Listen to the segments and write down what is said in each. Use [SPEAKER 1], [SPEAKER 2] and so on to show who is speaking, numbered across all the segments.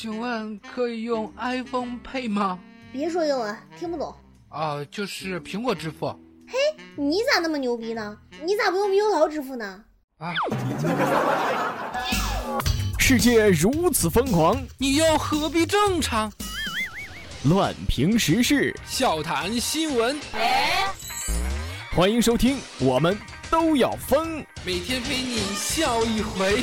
[SPEAKER 1] 请问可以用 iPhone Pay 吗？
[SPEAKER 2] 别说英文，听不懂。
[SPEAKER 1] 啊，就是苹果支付。
[SPEAKER 2] 嘿你咋那么牛逼呢？你咋不用猕猴桃支付呢？
[SPEAKER 1] 啊，
[SPEAKER 3] 世界如此疯狂，
[SPEAKER 1] 你又何必正常？
[SPEAKER 3] 乱评时事，
[SPEAKER 1] 笑谈新闻，
[SPEAKER 3] 欢迎收听，我们都要疯。
[SPEAKER 1] 每天陪你笑一回。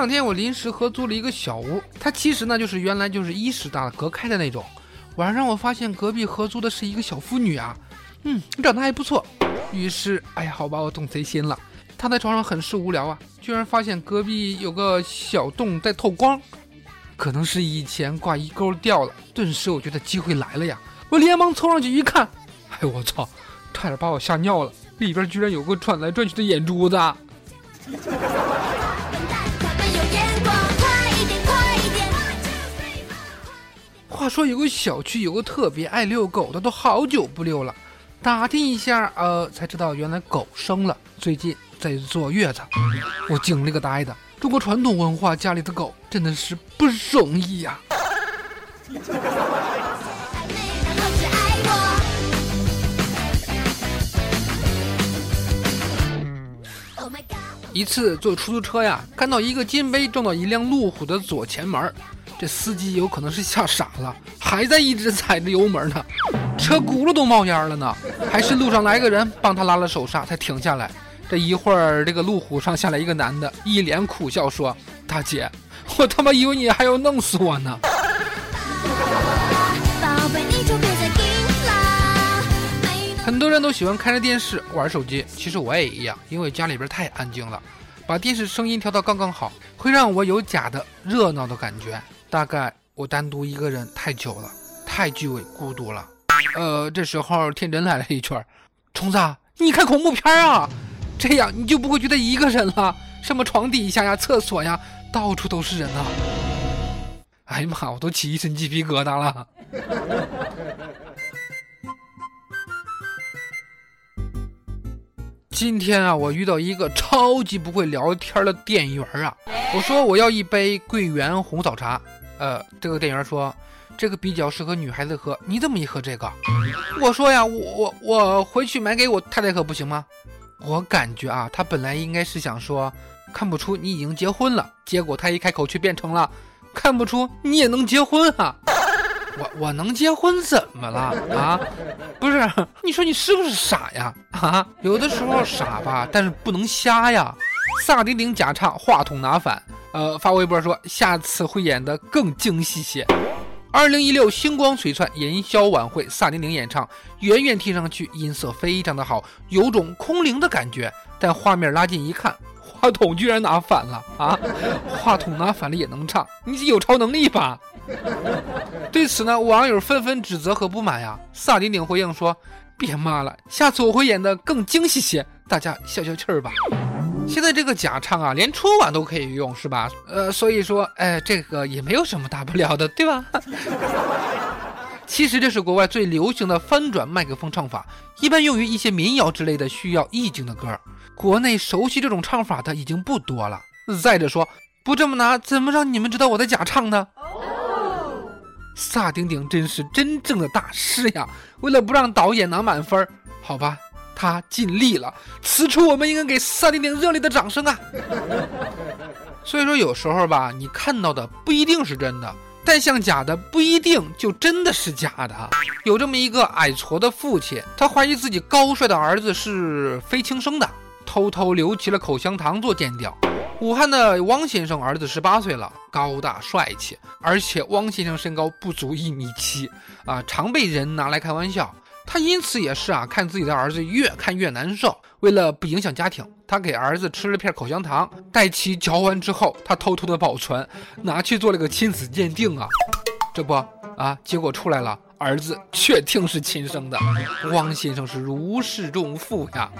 [SPEAKER 1] 两天我临时合租了一个小屋，它其实呢就是原来就是一室大隔开的那种。晚上我发现隔壁合租的是一个小妇女啊，嗯，长得还不错。于是，哎呀，好吧，我动贼心了。她在床上很是无聊啊，居然发现隔壁有个小洞在透光，可能是以前挂衣钩掉了。顿时我觉得机会来了呀，我连忙凑上去一看，哎我操，差点把我吓尿了，里边居然有个转来转去的眼珠子。说有个小区有个特别爱遛狗的，都好久不遛了。打听一下，呃，才知道原来狗生了，最近在坐月子。我惊了个呆的，中国传统文化家里的狗真的是不容易呀。一次坐出租车呀，看到一个金杯撞到一辆路虎的左前门，这司机有可能是吓傻了，还在一直踩着油门呢，车轱辘都冒烟了呢，还是路上来个人帮他拉了手刹才停下来。这一会儿，这个路虎上下来一个男的，一脸苦笑说：“大姐，我他妈以为你还要弄死我呢。”很多人都喜欢开着电视玩手机，其实我也一样，因为家里边太安静了，把电视声音调到刚刚好，会让我有假的热闹的感觉。大概我单独一个人太久了，太具备孤独了。呃，这时候天真来了一句：“虫子，你看恐怖片啊，这样你就不会觉得一个人了。什么床底下呀、厕所呀，到处都是人啊！”哎呀妈，我都起一身鸡皮疙瘩了。今天啊，我遇到一个超级不会聊天的店员啊！我说我要一杯桂圆红枣茶，呃，这个店员说这个比较适合女孩子喝，你怎么一喝这个？我说呀，我我我回去买给我太太喝不行吗？我感觉啊，他本来应该是想说看不出你已经结婚了，结果他一开口却变成了看不出你也能结婚啊！我我能结婚怎么了啊？不是，你说你是不是傻呀？啊，有的时候傻吧，但是不能瞎呀。萨顶顶假唱，话筒拿反。呃，发微博说下次会演得更精细些。二零一六星光璀璨营销晚会，萨顶顶演唱，远远听上去音色非常的好，有种空灵的感觉。但画面拉近一看，话筒居然拿反了啊！话筒拿反了也能唱，你是有超能力吧？对此呢，网友纷纷指责和不满呀。萨顶顶回应说：“别骂了，下次我会演得更精细些，大家消消气儿吧。”现在这个假唱啊，连春晚都可以用，是吧？呃，所以说，哎，这个也没有什么大不了的，对吧？其实这是国外最流行的翻转麦克风唱法，一般用于一些民谣之类的需要意境的歌。国内熟悉这种唱法的已经不多了。再者说，不这么拿，怎么让你们知道我在假唱呢？萨顶顶真是真正的大师呀！为了不让导演拿满分，好吧，他尽力了。此处我们应该给萨顶顶热烈的掌声啊！所以说，有时候吧，你看到的不一定是真的，但像假的不一定就真的是假的。有这么一个矮矬的父亲，他怀疑自己高帅的儿子是非亲生的，偷偷留起了口香糖做垫脚。武汉的汪先生儿子十八岁了，高大帅气，而且汪先生身高不足一米七啊，常被人拿来开玩笑。他因此也是啊，看自己的儿子越看越难受。为了不影响家庭，他给儿子吃了片口香糖，待其嚼完之后，他偷偷的保存，拿去做了个亲子鉴定啊。这不啊，结果出来了，儿子确定是亲生的。汪先生是如释重负呀。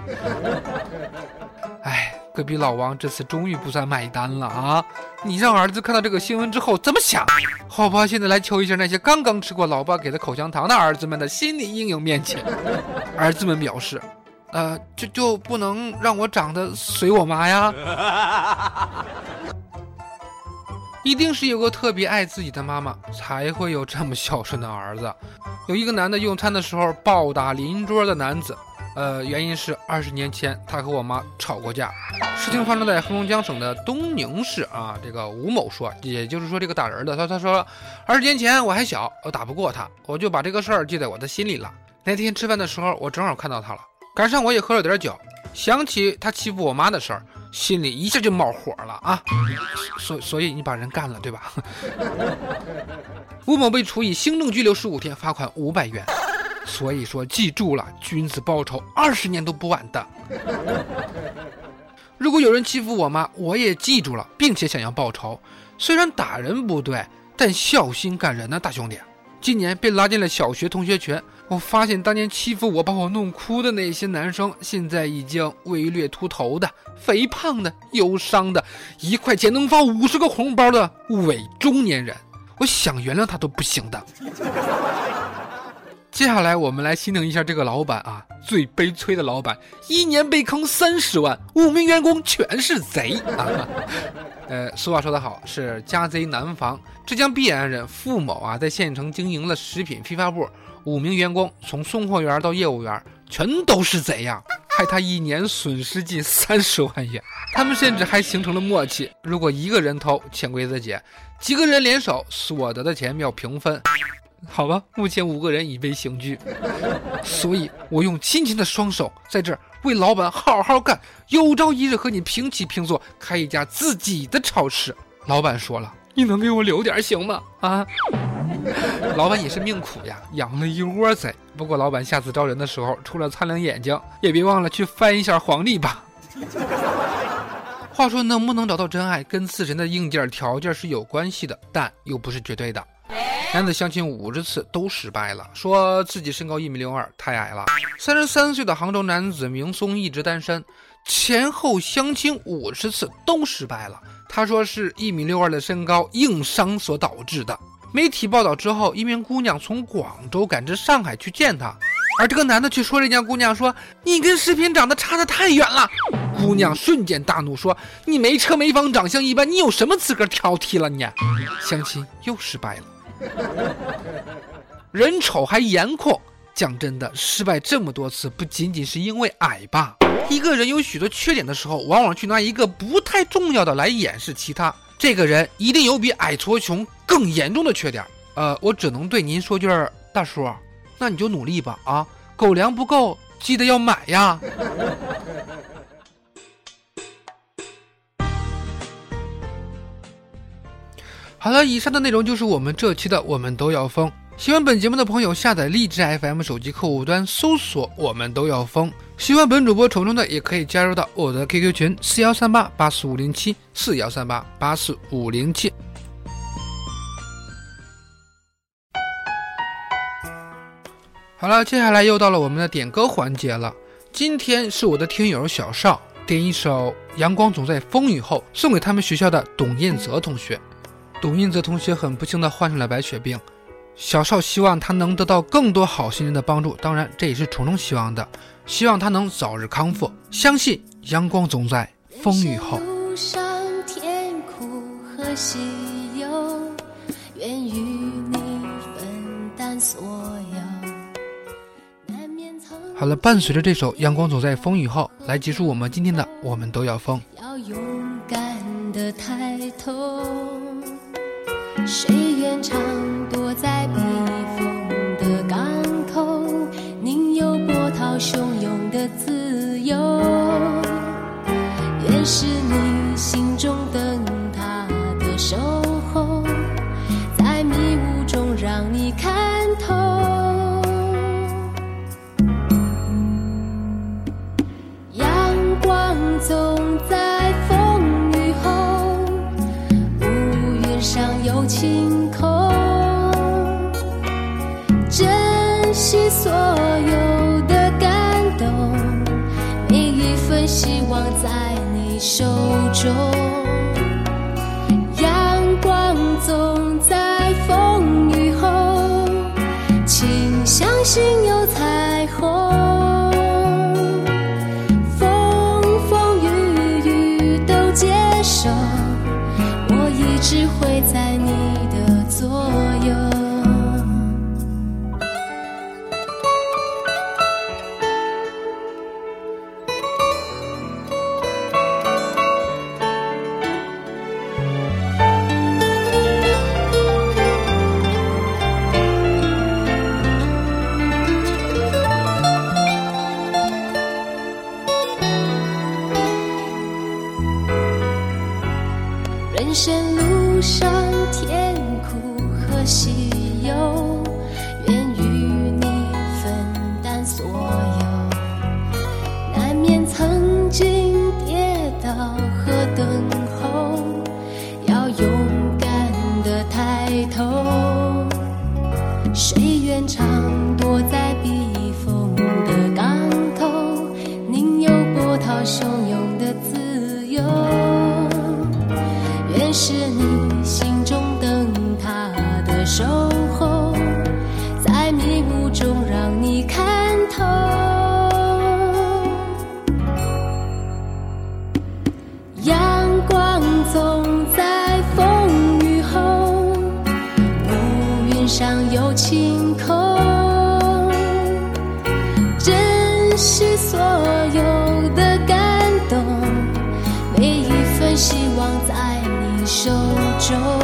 [SPEAKER 1] 哎，隔壁老王这次终于不算买单了啊！你让儿子看到这个新闻之后怎么想？好吧，现在来求一下那些刚刚吃过老爸给的口香糖的儿子们的心理阴影面积。儿子们表示，呃，就就不能让我长得随我妈呀？一定是有个特别爱自己的妈妈，才会有这么孝顺的儿子。有一个男的用餐的时候暴打邻桌的男子。呃，原因是二十年前他和我妈吵过架。事情发生在黑龙江省的东宁市啊。这个吴某说，也就是说这个打人的，他他说，二十年前我还小，我打不过他，我就把这个事儿记在我的心里了。那天吃饭的时候，我正好看到他了，赶上我也喝了点酒，想起他欺负我妈的事儿，心里一下就冒火了啊。所所以你把人干了，对吧？吴某被处以行政拘留十五天，罚款五百元。所以说，记住了，君子报仇，二十年都不晚的。如果有人欺负我妈，我也记住了，并且想要报仇。虽然打人不对，但孝心感人呢，大兄弟。今年被拉进了小学同学群，我发现当年欺负我、把我弄哭的那些男生，现在已经微略秃头的、肥胖的、忧伤的，一块钱能发五十个红包的伪中年人，我想原谅他都不行的。接下来我们来心疼一下这个老板啊，最悲催的老板，一年被坑三十万，五名员工全是贼啊！呃，俗话说得好，是家贼难防。浙江毕安人付某啊，在县城经营了食品批发部，五名员工从送货员到业务员，全都是贼呀，害他一年损失近三十万元。他们甚至还形成了默契，如果一个人偷，潜规则解；几个人联手，所得的钱要平分。好吧，目前五个人已被刑拘，所以我用亲情的双手在这儿为老板好好干，有朝一日和你平起平坐，开一家自己的超市。老板说了，你能给我留点行吗？啊，老板也是命苦呀，养了一窝贼。不过老板下次招人的时候，除了擦亮眼睛，也别忘了去翻一下黄历吧。话说，能不能找到真爱，跟自身的硬件条件是有关系的，但又不是绝对的。男子相亲五十次都失败了，说自己身高一米六二，太矮了。三十三岁的杭州男子明松一直单身，前后相亲五十次都失败了。他说是一米六二的身高硬伤所导致的。媒体报道之后，一名姑娘从广州赶至上海去见他，而这个男的却说人家姑娘说：“你跟视频长得差得太远了。”姑娘瞬间大怒说：“你没车没房，长相一般，你有什么资格挑剔了你？”相亲又失败了。人丑还颜控，讲真的，失败这么多次，不仅仅是因为矮吧？一个人有许多缺点的时候，往往去拿一个不太重要的来掩饰其他。这个人一定有比矮矬穷更严重的缺点。呃，我只能对您说句，大叔，那你就努力吧啊！狗粮不够，记得要买呀。好了，以上的内容就是我们这期的《我们都要疯》。喜欢本节目的朋友，下载荔枝 FM 手机客户端，搜索“我们都要疯”。喜欢本主播虫虫的，也可以加入到我的 QQ 群四幺三八八四五零七四幺三八八四五零七。好了，接下来又到了我们的点歌环节了。今天是我的听友小邵点一首《阳光总在风雨后》，送给他们学校的董彦泽同学。董英泽同学很不幸地患上了白血病，小少希望他能得到更多好心人的帮助，当然这也是虫虫希望的，希望他能早日康复，相信阳光总在风雨后。好了，伴随着这首《阳光总在风雨后》，来结束我们今天的《我们都要疯》。要勇敢的抬头。谁愿常躲在避风的港口？宁有波涛汹涌的自由。愿是你。
[SPEAKER 4] 手中阳光总在风雨后请相信 show